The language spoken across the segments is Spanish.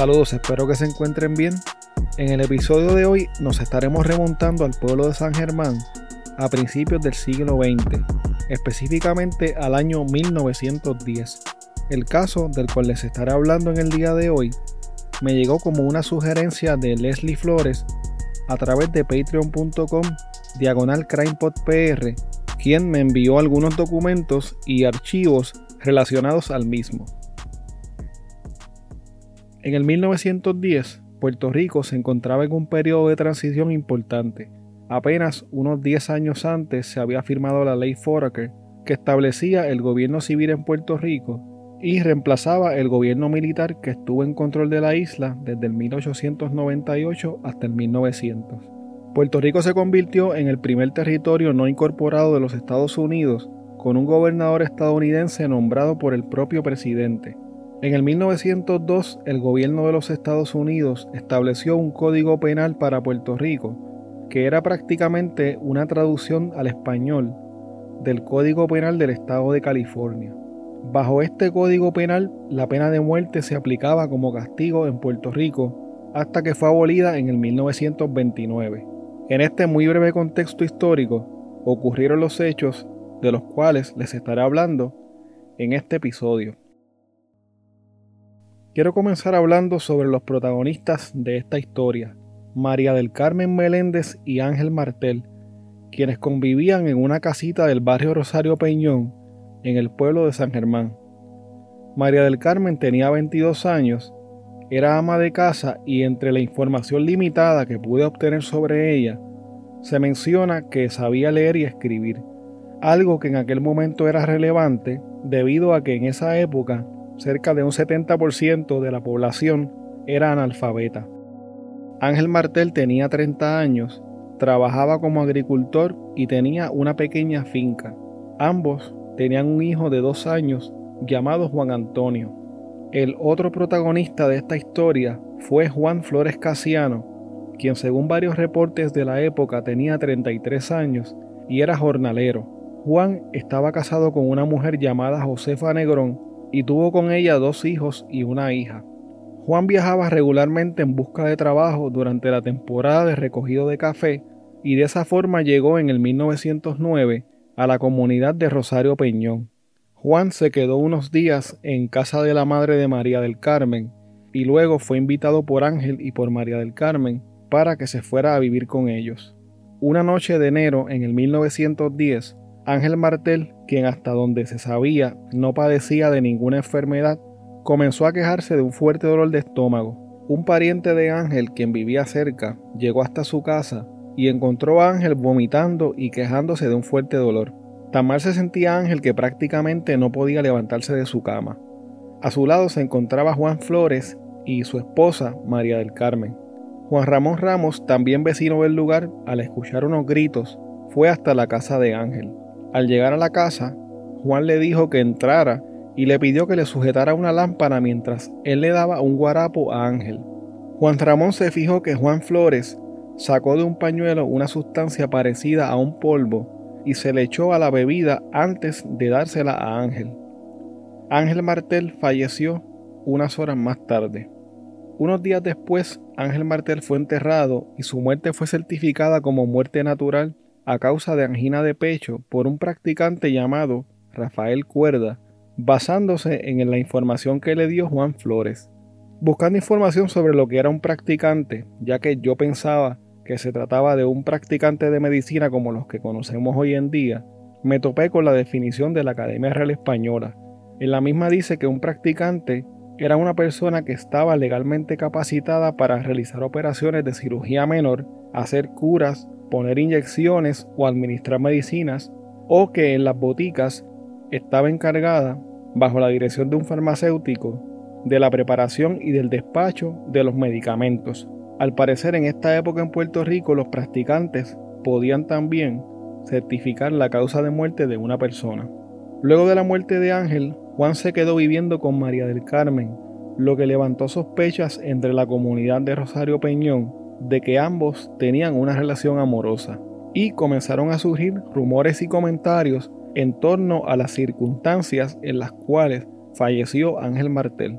Saludos, espero que se encuentren bien. En el episodio de hoy nos estaremos remontando al pueblo de San Germán a principios del siglo XX, específicamente al año 1910. El caso del cual les estaré hablando en el día de hoy me llegó como una sugerencia de Leslie Flores a través de patreon.com diagonal crimepodpr, quien me envió algunos documentos y archivos relacionados al mismo. En el 1910, Puerto Rico se encontraba en un periodo de transición importante. Apenas unos 10 años antes se había firmado la ley Foraker, que establecía el gobierno civil en Puerto Rico y reemplazaba el gobierno militar que estuvo en control de la isla desde el 1898 hasta el 1900. Puerto Rico se convirtió en el primer territorio no incorporado de los Estados Unidos con un gobernador estadounidense nombrado por el propio presidente. En el 1902, el gobierno de los Estados Unidos estableció un código penal para Puerto Rico, que era prácticamente una traducción al español del Código Penal del Estado de California. Bajo este Código Penal, la pena de muerte se aplicaba como castigo en Puerto Rico hasta que fue abolida en el 1929. En este muy breve contexto histórico ocurrieron los hechos de los cuales les estaré hablando en este episodio. Quiero comenzar hablando sobre los protagonistas de esta historia, María del Carmen Meléndez y Ángel Martel, quienes convivían en una casita del barrio Rosario Peñón, en el pueblo de San Germán. María del Carmen tenía 22 años, era ama de casa y entre la información limitada que pude obtener sobre ella, se menciona que sabía leer y escribir, algo que en aquel momento era relevante debido a que en esa época cerca de un 70% de la población era analfabeta. Ángel Martel tenía 30 años, trabajaba como agricultor y tenía una pequeña finca. Ambos tenían un hijo de dos años llamado Juan Antonio. El otro protagonista de esta historia fue Juan Flores Casiano, quien según varios reportes de la época tenía 33 años y era jornalero. Juan estaba casado con una mujer llamada Josefa Negrón y tuvo con ella dos hijos y una hija. Juan viajaba regularmente en busca de trabajo durante la temporada de recogido de café y de esa forma llegó en el 1909 a la comunidad de Rosario Peñón. Juan se quedó unos días en casa de la madre de María del Carmen y luego fue invitado por Ángel y por María del Carmen para que se fuera a vivir con ellos. Una noche de enero en el 1910, Ángel Martel, quien hasta donde se sabía no padecía de ninguna enfermedad, comenzó a quejarse de un fuerte dolor de estómago. Un pariente de Ángel, quien vivía cerca, llegó hasta su casa y encontró a Ángel vomitando y quejándose de un fuerte dolor. Tan mal se sentía Ángel que prácticamente no podía levantarse de su cama. A su lado se encontraba Juan Flores y su esposa María del Carmen. Juan Ramón Ramos, también vecino del lugar, al escuchar unos gritos, fue hasta la casa de Ángel. Al llegar a la casa, Juan le dijo que entrara y le pidió que le sujetara una lámpara mientras él le daba un guarapo a Ángel. Juan Ramón se fijó que Juan Flores sacó de un pañuelo una sustancia parecida a un polvo y se le echó a la bebida antes de dársela a Ángel. Ángel Martel falleció unas horas más tarde. Unos días después, Ángel Martel fue enterrado y su muerte fue certificada como muerte natural a causa de angina de pecho por un practicante llamado Rafael Cuerda, basándose en la información que le dio Juan Flores. Buscando información sobre lo que era un practicante, ya que yo pensaba que se trataba de un practicante de medicina como los que conocemos hoy en día, me topé con la definición de la Academia Real Española. En la misma dice que un practicante era una persona que estaba legalmente capacitada para realizar operaciones de cirugía menor, hacer curas poner inyecciones o administrar medicinas, o que en las boticas estaba encargada, bajo la dirección de un farmacéutico, de la preparación y del despacho de los medicamentos. Al parecer en esta época en Puerto Rico los practicantes podían también certificar la causa de muerte de una persona. Luego de la muerte de Ángel, Juan se quedó viviendo con María del Carmen, lo que levantó sospechas entre la comunidad de Rosario Peñón de que ambos tenían una relación amorosa y comenzaron a surgir rumores y comentarios en torno a las circunstancias en las cuales falleció Ángel Martel.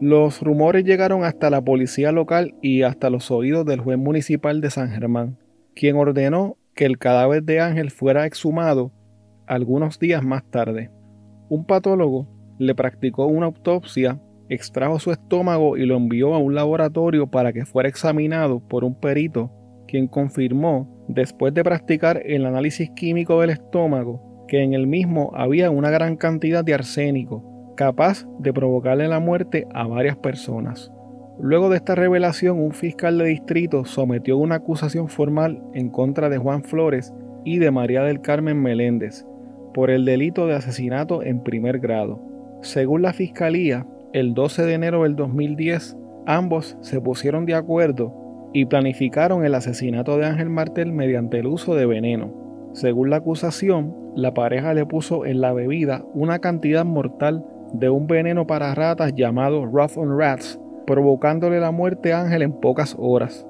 Los rumores llegaron hasta la policía local y hasta los oídos del juez municipal de San Germán, quien ordenó que el cadáver de Ángel fuera exhumado algunos días más tarde. Un patólogo le practicó una autopsia, extrajo su estómago y lo envió a un laboratorio para que fuera examinado por un perito, quien confirmó, después de practicar el análisis químico del estómago, que en el mismo había una gran cantidad de arsénico, capaz de provocarle la muerte a varias personas. Luego de esta revelación, un fiscal de distrito sometió una acusación formal en contra de Juan Flores y de María del Carmen Meléndez por el delito de asesinato en primer grado. Según la fiscalía, el 12 de enero del 2010, ambos se pusieron de acuerdo y planificaron el asesinato de Ángel Martel mediante el uso de veneno. Según la acusación, la pareja le puso en la bebida una cantidad mortal de un veneno para ratas llamado Rough on Rats provocándole la muerte a Ángel en pocas horas.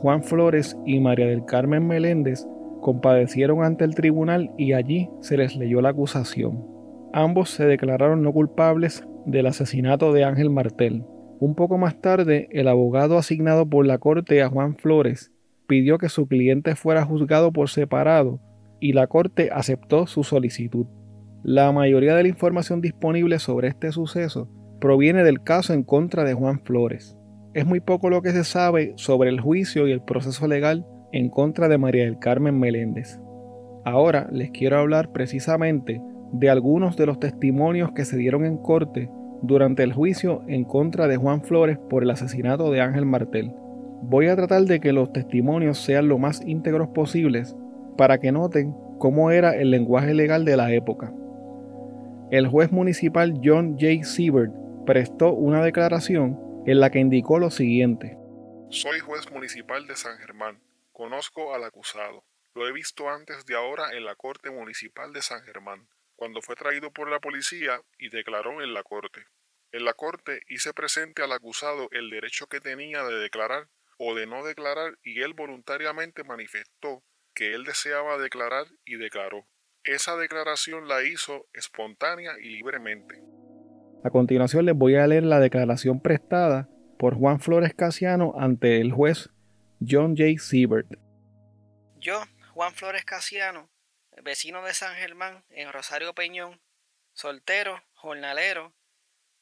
Juan Flores y María del Carmen Meléndez compadecieron ante el tribunal y allí se les leyó la acusación. Ambos se declararon no culpables del asesinato de Ángel Martel. Un poco más tarde, el abogado asignado por la corte a Juan Flores pidió que su cliente fuera juzgado por separado y la corte aceptó su solicitud. La mayoría de la información disponible sobre este suceso proviene del caso en contra de Juan Flores. Es muy poco lo que se sabe sobre el juicio y el proceso legal en contra de María del Carmen Meléndez. Ahora les quiero hablar precisamente de algunos de los testimonios que se dieron en corte durante el juicio en contra de Juan Flores por el asesinato de Ángel Martel. Voy a tratar de que los testimonios sean lo más íntegros posibles para que noten cómo era el lenguaje legal de la época. El juez municipal John J. Siebert prestó una declaración en la que indicó lo siguiente. Soy juez municipal de San Germán. Conozco al acusado. Lo he visto antes de ahora en la Corte Municipal de San Germán, cuando fue traído por la policía y declaró en la Corte. En la Corte hice presente al acusado el derecho que tenía de declarar o de no declarar y él voluntariamente manifestó que él deseaba declarar y declaró. Esa declaración la hizo espontánea y libremente. A continuación les voy a leer la declaración prestada por Juan Flores Casiano ante el juez John J. Siebert. Yo, Juan Flores Casiano, vecino de San Germán en Rosario Peñón, soltero, jornalero,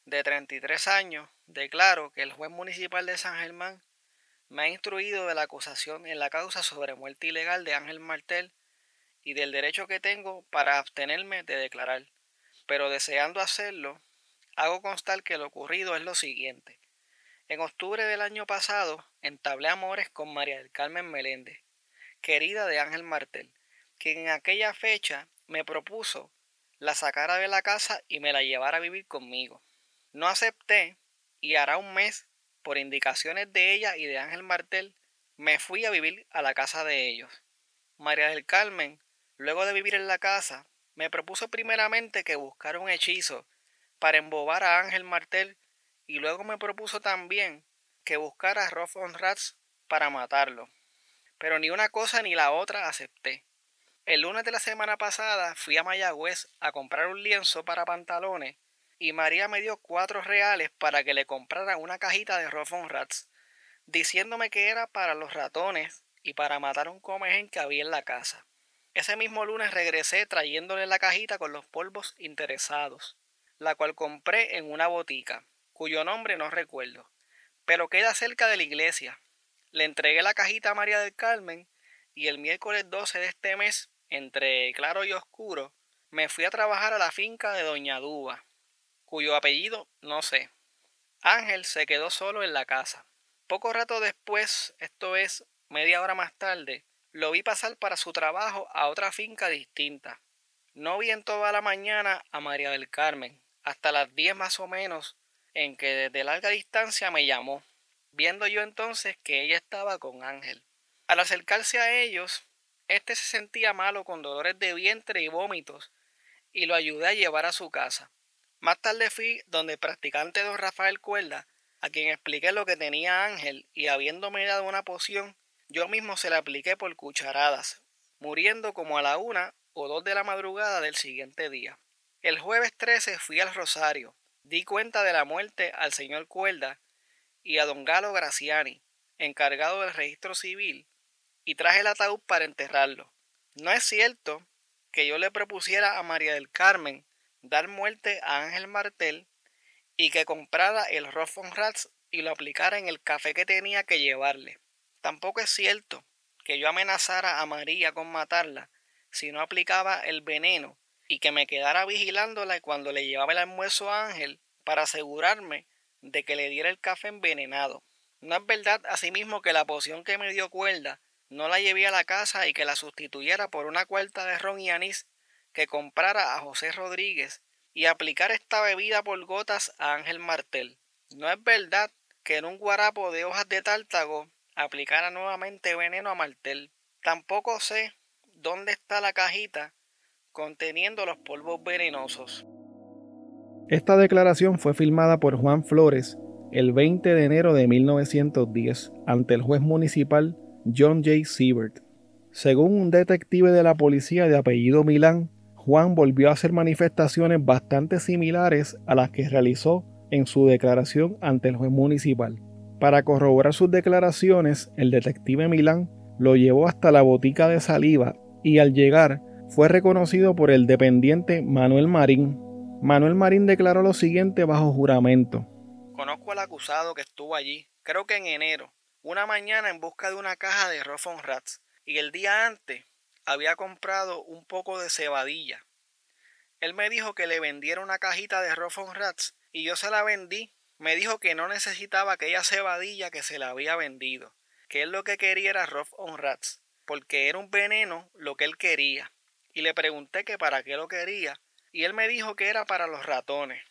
de 33 años, declaro que el juez municipal de San Germán me ha instruido de la acusación en la causa sobre muerte ilegal de Ángel Martel y del derecho que tengo para abstenerme de declarar, pero deseando hacerlo, hago constar que lo ocurrido es lo siguiente. En octubre del año pasado entablé amores con María del Carmen Meléndez, querida de Ángel Martel, quien en aquella fecha me propuso la sacara de la casa y me la llevara a vivir conmigo. No acepté y hará un mes, por indicaciones de ella y de Ángel Martel, me fui a vivir a la casa de ellos. María del Carmen, luego de vivir en la casa, me propuso primeramente que buscara un hechizo para embobar a Ángel Martel y luego me propuso también que buscara a on Rats para matarlo. Pero ni una cosa ni la otra acepté. El lunes de la semana pasada fui a Mayagüez a comprar un lienzo para pantalones y María me dio cuatro reales para que le comprara una cajita de Rough on Rats, diciéndome que era para los ratones y para matar un comején que había en la casa. Ese mismo lunes regresé trayéndole la cajita con los polvos interesados la cual compré en una botica, cuyo nombre no recuerdo, pero queda cerca de la iglesia. Le entregué la cajita a María del Carmen y el miércoles 12 de este mes, entre claro y oscuro, me fui a trabajar a la finca de Doña Duba, cuyo apellido no sé. Ángel se quedó solo en la casa. Poco rato después, esto es media hora más tarde, lo vi pasar para su trabajo a otra finca distinta. No vi en toda la mañana a María del Carmen, hasta las 10 más o menos, en que desde larga distancia me llamó, viendo yo entonces que ella estaba con Ángel. Al acercarse a ellos, éste se sentía malo con dolores de vientre y vómitos, y lo ayudé a llevar a su casa. Más tarde fui donde el practicante don Rafael Cuerda, a quien expliqué lo que tenía Ángel, y habiéndome dado una poción, yo mismo se la apliqué por cucharadas, muriendo como a la una o dos de la madrugada del siguiente día. El jueves 13 fui al Rosario, Di cuenta de la muerte al señor Cuerda y a don Galo Graciani, encargado del registro civil, y traje el ataúd para enterrarlo. No es cierto que yo le propusiera a María del Carmen dar muerte a Ángel Martel y que comprara el Roffon Rats y lo aplicara en el café que tenía que llevarle. Tampoco es cierto que yo amenazara a María con matarla si no aplicaba el veneno y que me quedara vigilándola cuando le llevaba el almuerzo a Ángel para asegurarme de que le diera el café envenenado. No es verdad asimismo que la poción que me dio cuerda no la llevé a la casa y que la sustituyera por una cuarta de ron y anís que comprara a José Rodríguez y aplicar esta bebida por gotas a Ángel Martel. No es verdad que en un guarapo de hojas de tártago aplicara nuevamente veneno a Martel. Tampoco sé dónde está la cajita conteniendo los polvos venenosos. Esta declaración fue filmada por Juan Flores el 20 de enero de 1910 ante el juez municipal John J. Siebert. Según un detective de la policía de apellido Milán, Juan volvió a hacer manifestaciones bastante similares a las que realizó en su declaración ante el juez municipal. Para corroborar sus declaraciones, el detective Milán lo llevó hasta la botica de saliva y al llegar fue reconocido por el dependiente Manuel Marín. Manuel Marín declaró lo siguiente bajo juramento. Conozco al acusado que estuvo allí, creo que en enero, una mañana en busca de una caja de Roffon Rats y el día antes había comprado un poco de cebadilla. Él me dijo que le vendiera una cajita de Roffon Rats y yo se la vendí. Me dijo que no necesitaba aquella cebadilla que se la había vendido, que él lo que quería era Roffon Rats, porque era un veneno lo que él quería. Y le pregunté que para qué lo quería y él me dijo que era para los ratones.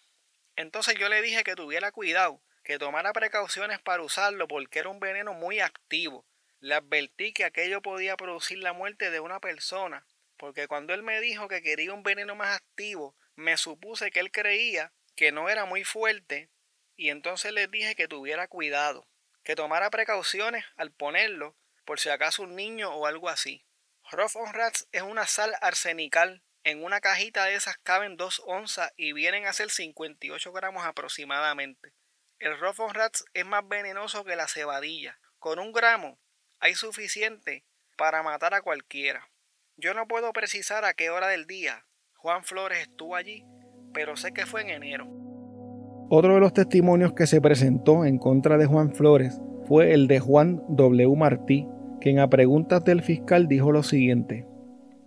Entonces yo le dije que tuviera cuidado, que tomara precauciones para usarlo porque era un veneno muy activo. Le advertí que aquello podía producir la muerte de una persona, porque cuando él me dijo que quería un veneno más activo, me supuse que él creía que no era muy fuerte, y entonces le dije que tuviera cuidado, que tomara precauciones al ponerlo, por si acaso un niño o algo así. Rough on Rats es una sal arsenical. En una cajita de esas caben dos onzas y vienen a ser 58 gramos aproximadamente. El Rough Rats es más venenoso que la cebadilla. Con un gramo hay suficiente para matar a cualquiera. Yo no puedo precisar a qué hora del día Juan Flores estuvo allí, pero sé que fue en enero. Otro de los testimonios que se presentó en contra de Juan Flores fue el de Juan W. Martí, quien a preguntas del fiscal dijo lo siguiente.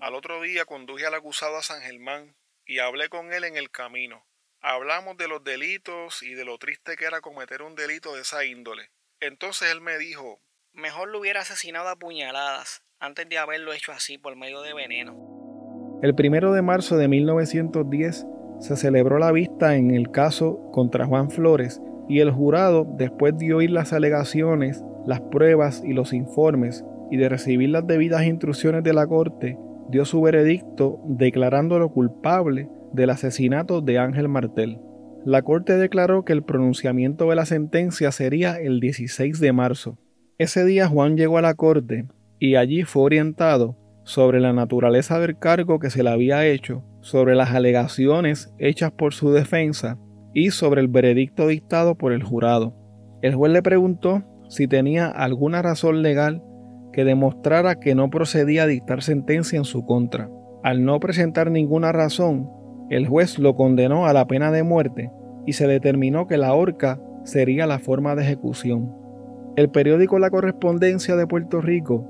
Al otro día conduje al acusado a San Germán y hablé con él en el camino. Hablamos de los delitos y de lo triste que era cometer un delito de esa índole. Entonces él me dijo, mejor lo hubiera asesinado a puñaladas antes de haberlo hecho así por medio de veneno. El primero de marzo de 1910 se celebró la vista en el caso contra Juan Flores y el jurado, después de oír las alegaciones, las pruebas y los informes y de recibir las debidas instrucciones de la corte, dio su veredicto declarándolo culpable del asesinato de Ángel Martel. La Corte declaró que el pronunciamiento de la sentencia sería el 16 de marzo. Ese día Juan llegó a la Corte y allí fue orientado sobre la naturaleza del cargo que se le había hecho, sobre las alegaciones hechas por su defensa y sobre el veredicto dictado por el jurado. El juez le preguntó si tenía alguna razón legal que demostrara que no procedía a dictar sentencia en su contra. Al no presentar ninguna razón, el juez lo condenó a la pena de muerte y se determinó que la horca sería la forma de ejecución. El periódico La Correspondencia de Puerto Rico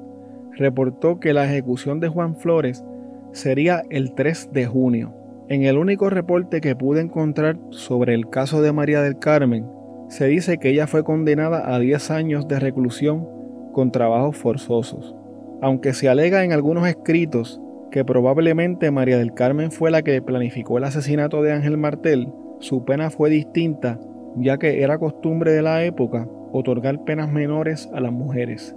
reportó que la ejecución de Juan Flores sería el 3 de junio. En el único reporte que pude encontrar sobre el caso de María del Carmen, se dice que ella fue condenada a 10 años de reclusión con trabajos forzosos. Aunque se alega en algunos escritos que probablemente María del Carmen fue la que planificó el asesinato de Ángel Martel, su pena fue distinta, ya que era costumbre de la época otorgar penas menores a las mujeres.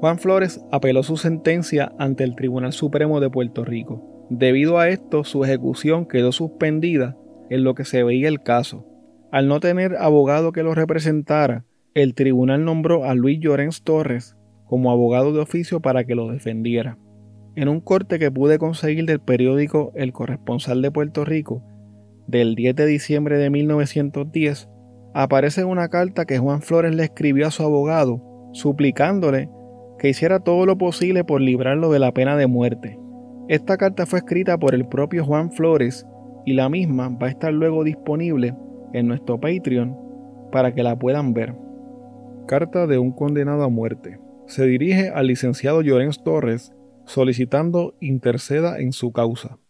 Juan Flores apeló su sentencia ante el Tribunal Supremo de Puerto Rico. Debido a esto, su ejecución quedó suspendida en lo que se veía el caso. Al no tener abogado que lo representara, el tribunal nombró a Luis Llorens Torres como abogado de oficio para que lo defendiera. En un corte que pude conseguir del periódico El Corresponsal de Puerto Rico, del 10 de diciembre de 1910, aparece una carta que Juan Flores le escribió a su abogado, suplicándole que hiciera todo lo posible por librarlo de la pena de muerte. Esta carta fue escrita por el propio Juan Flores y la misma va a estar luego disponible en nuestro Patreon para que la puedan ver. Carta de un condenado a muerte. Se dirige al licenciado Llorens Torres solicitando interceda en su causa.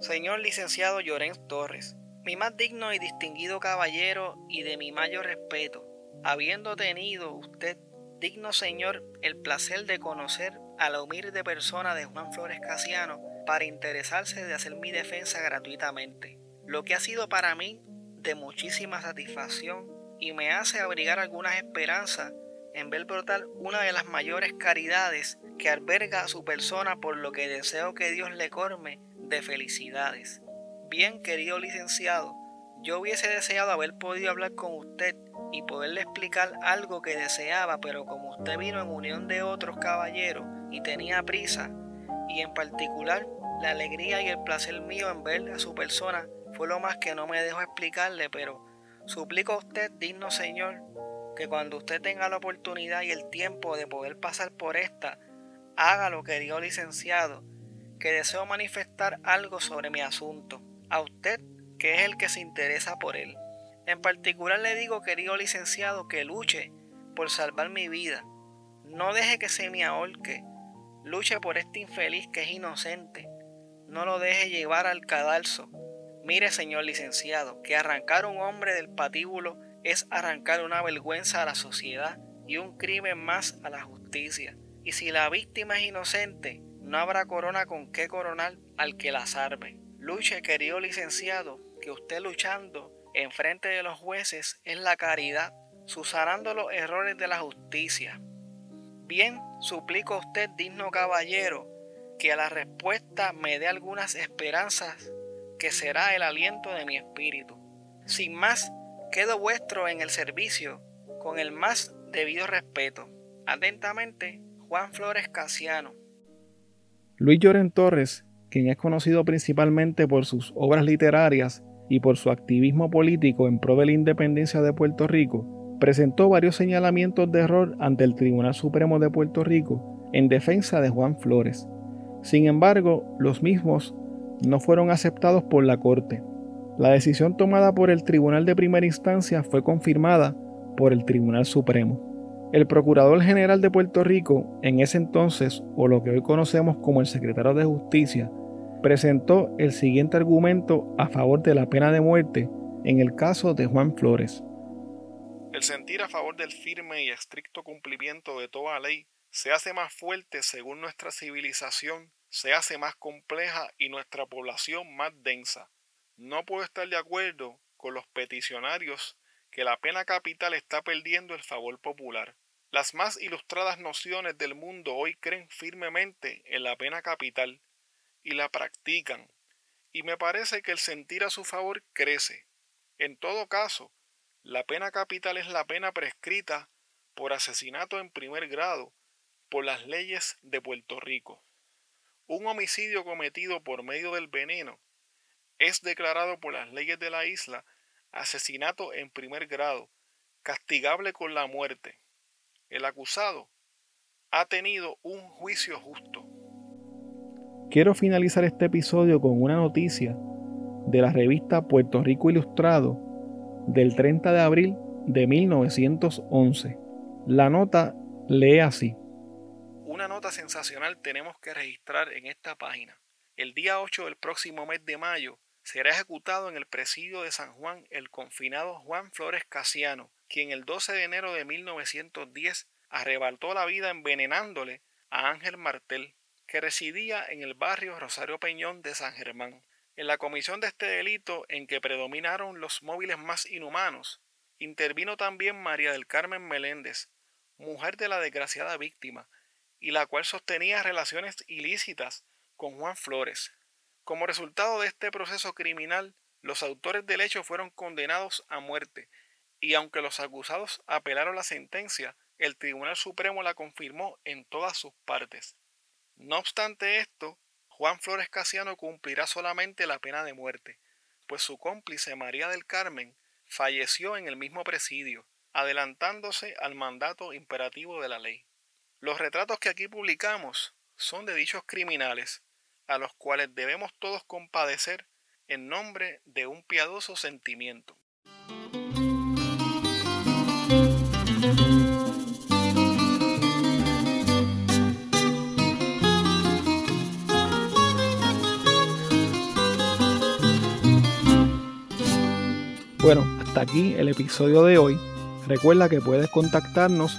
Señor licenciado Llorens Torres, mi más digno y distinguido caballero y de mi mayor respeto, habiendo tenido usted, digno señor, el placer de conocer a la humilde persona de Juan Flores Casiano para interesarse de hacer mi defensa gratuitamente, lo que ha sido para mí de muchísima satisfacción y me hace abrigar algunas esperanzas en ver brotar una de las mayores caridades que alberga a su persona por lo que deseo que Dios le corme de felicidades. Bien, querido licenciado, yo hubiese deseado haber podido hablar con usted y poderle explicar algo que deseaba, pero como usted vino en unión de otros caballeros y tenía prisa, y en particular la alegría y el placer mío en ver a su persona fue lo más que no me dejó explicarle, pero suplico a usted, digno Señor, que cuando usted tenga la oportunidad y el tiempo de poder pasar por esta, hágalo, querido licenciado, que deseo manifestar algo sobre mi asunto, a usted que es el que se interesa por él. En particular le digo, querido licenciado, que luche por salvar mi vida. No deje que se me ahorque. Luche por este infeliz que es inocente. No lo deje llevar al cadalso. Mire, señor licenciado, que arrancar un hombre del patíbulo es arrancar una vergüenza a la sociedad y un crimen más a la justicia. Y si la víctima es inocente, no habrá corona con qué coronar al que la salve. Luche, querido licenciado, que usted luchando en frente de los jueces es la caridad, susanando los errores de la justicia. Bien, suplico a usted, digno caballero, que a la respuesta me dé algunas esperanzas, que será el aliento de mi espíritu. Sin más, quedo vuestro en el servicio, con el más debido respeto. Atentamente, Juan Flores Casiano. Luis Lloren Torres, quien es conocido principalmente por sus obras literarias y por su activismo político en pro de la independencia de Puerto Rico, presentó varios señalamientos de error ante el Tribunal Supremo de Puerto Rico en defensa de Juan Flores. Sin embargo, los mismos no fueron aceptados por la Corte. La decisión tomada por el Tribunal de Primera Instancia fue confirmada por el Tribunal Supremo. El Procurador General de Puerto Rico, en ese entonces, o lo que hoy conocemos como el Secretario de Justicia, presentó el siguiente argumento a favor de la pena de muerte en el caso de Juan Flores. El sentir a favor del firme y estricto cumplimiento de toda ley se hace más fuerte según nuestra civilización se hace más compleja y nuestra población más densa. No puedo estar de acuerdo con los peticionarios que la pena capital está perdiendo el favor popular. Las más ilustradas nociones del mundo hoy creen firmemente en la pena capital y la practican, y me parece que el sentir a su favor crece. En todo caso, la pena capital es la pena prescrita por asesinato en primer grado por las leyes de Puerto Rico. Un homicidio cometido por medio del veneno es declarado por las leyes de la isla asesinato en primer grado, castigable con la muerte. El acusado ha tenido un juicio justo. Quiero finalizar este episodio con una noticia de la revista Puerto Rico Ilustrado del 30 de abril de 1911. La nota lee así. Una nota sensacional tenemos que registrar en esta página. El día 8 del próximo mes de mayo será ejecutado en el presidio de San Juan el confinado Juan Flores Casiano, quien el 12 de enero de 1910 arrebató la vida envenenándole a Ángel Martel, que residía en el barrio Rosario Peñón de San Germán. En la comisión de este delito, en que predominaron los móviles más inhumanos, intervino también María del Carmen Meléndez, mujer de la desgraciada víctima, y la cual sostenía relaciones ilícitas con Juan Flores, como resultado de este proceso criminal, los autores del hecho fueron condenados a muerte, y aunque los acusados apelaron la sentencia, el Tribunal Supremo la confirmó en todas sus partes. No obstante esto, Juan Flores Casiano cumplirá solamente la pena de muerte, pues su cómplice María del Carmen falleció en el mismo presidio, adelantándose al mandato imperativo de la ley. Los retratos que aquí publicamos son de dichos criminales, a los cuales debemos todos compadecer en nombre de un piadoso sentimiento. Bueno, hasta aquí el episodio de hoy. Recuerda que puedes contactarnos